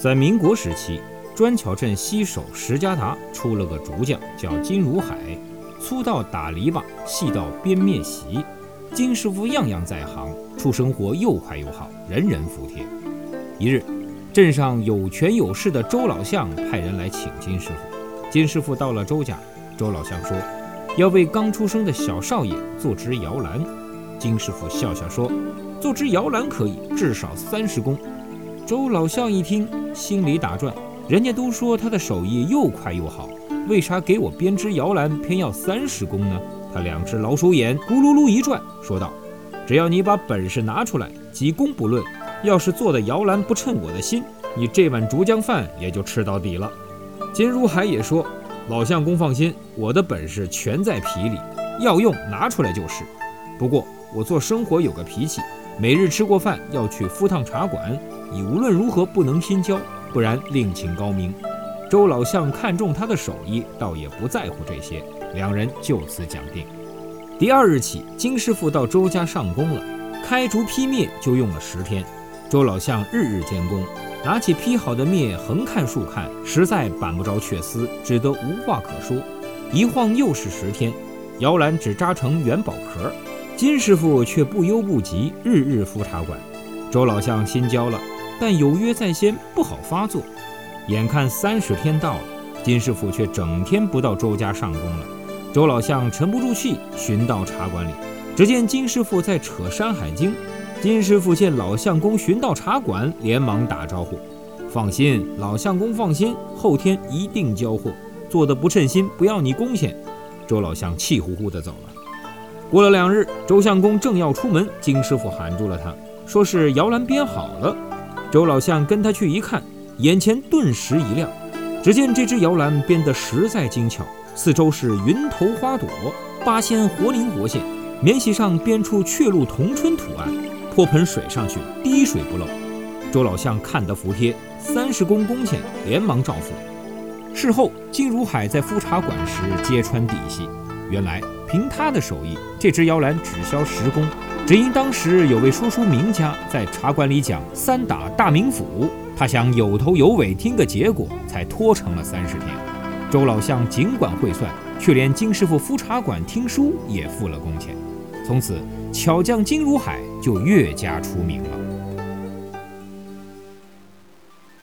在民国时期，砖桥镇西首石家达出了个竹匠，叫金如海，粗到打篱笆，细到编篾席。金师傅样样在行，出生活又快又好，人人服帖。一日，镇上有权有势的周老相派人来请金师傅。金师傅到了周家，周老相说要为刚出生的小少爷做只摇篮。金师傅笑笑说：“做只摇篮可以，至少三十公。”周老相一听，心里打转：人家都说他的手艺又快又好，为啥给我编织摇篮偏要三十公呢？他两只老鼠眼咕噜噜一转，说道：“只要你把本事拿出来，几公不论。要是做的摇篮不称我的心，你这碗竹浆饭也就吃到底了。”金如海也说：“老相公放心，我的本事全在皮里，要用拿出来就是。不过我做生活有个脾气，每日吃过饭要去赴趟茶馆。”你无论如何不能心焦，不然另请高明。周老相看中他的手艺，倒也不在乎这些，两人就此讲定。第二日起，金师傅到周家上工了，开竹劈篾就用了十天。周老相日日监工，拿起劈好的篾，横看竖看，实在扳不着雀丝，只得无话可说。一晃又是十天，摇篮只扎成元宝壳，金师傅却不忧不急，日日敷茶馆。周老相心焦了。但有约在先，不好发作。眼看三十天到了，金师傅却整天不到周家上工了。周老相沉不住气，寻到茶馆里，只见金师傅在扯《山海经》。金师傅见老相公寻到茶馆，连忙打招呼：“放心，老相公放心，后天一定交货。做的不称心，不要你工钱。”周老相气呼呼地走了。过了两日，周相公正要出门，金师傅喊住了他，说是摇篮编好了。周老相跟他去一看，眼前顿时一亮。只见这只摇篮编得实在精巧，四周是云头花朵，八仙活灵活现，棉席上编出雀鹿同春图案，泼盆水上去，滴水不漏。周老相看得服帖，三十公工钱，连忙照付。事后，金如海在敷茶馆时揭穿底细，原来凭他的手艺，这只摇篮只销十公。只因当时有位说书名家在茶馆里讲三打大名府，他想有头有尾听个结果，才拖成了三十天。周老相尽管会算，却连金师傅敷茶馆听书也付了工钱。从此，巧匠金如海就越加出名了。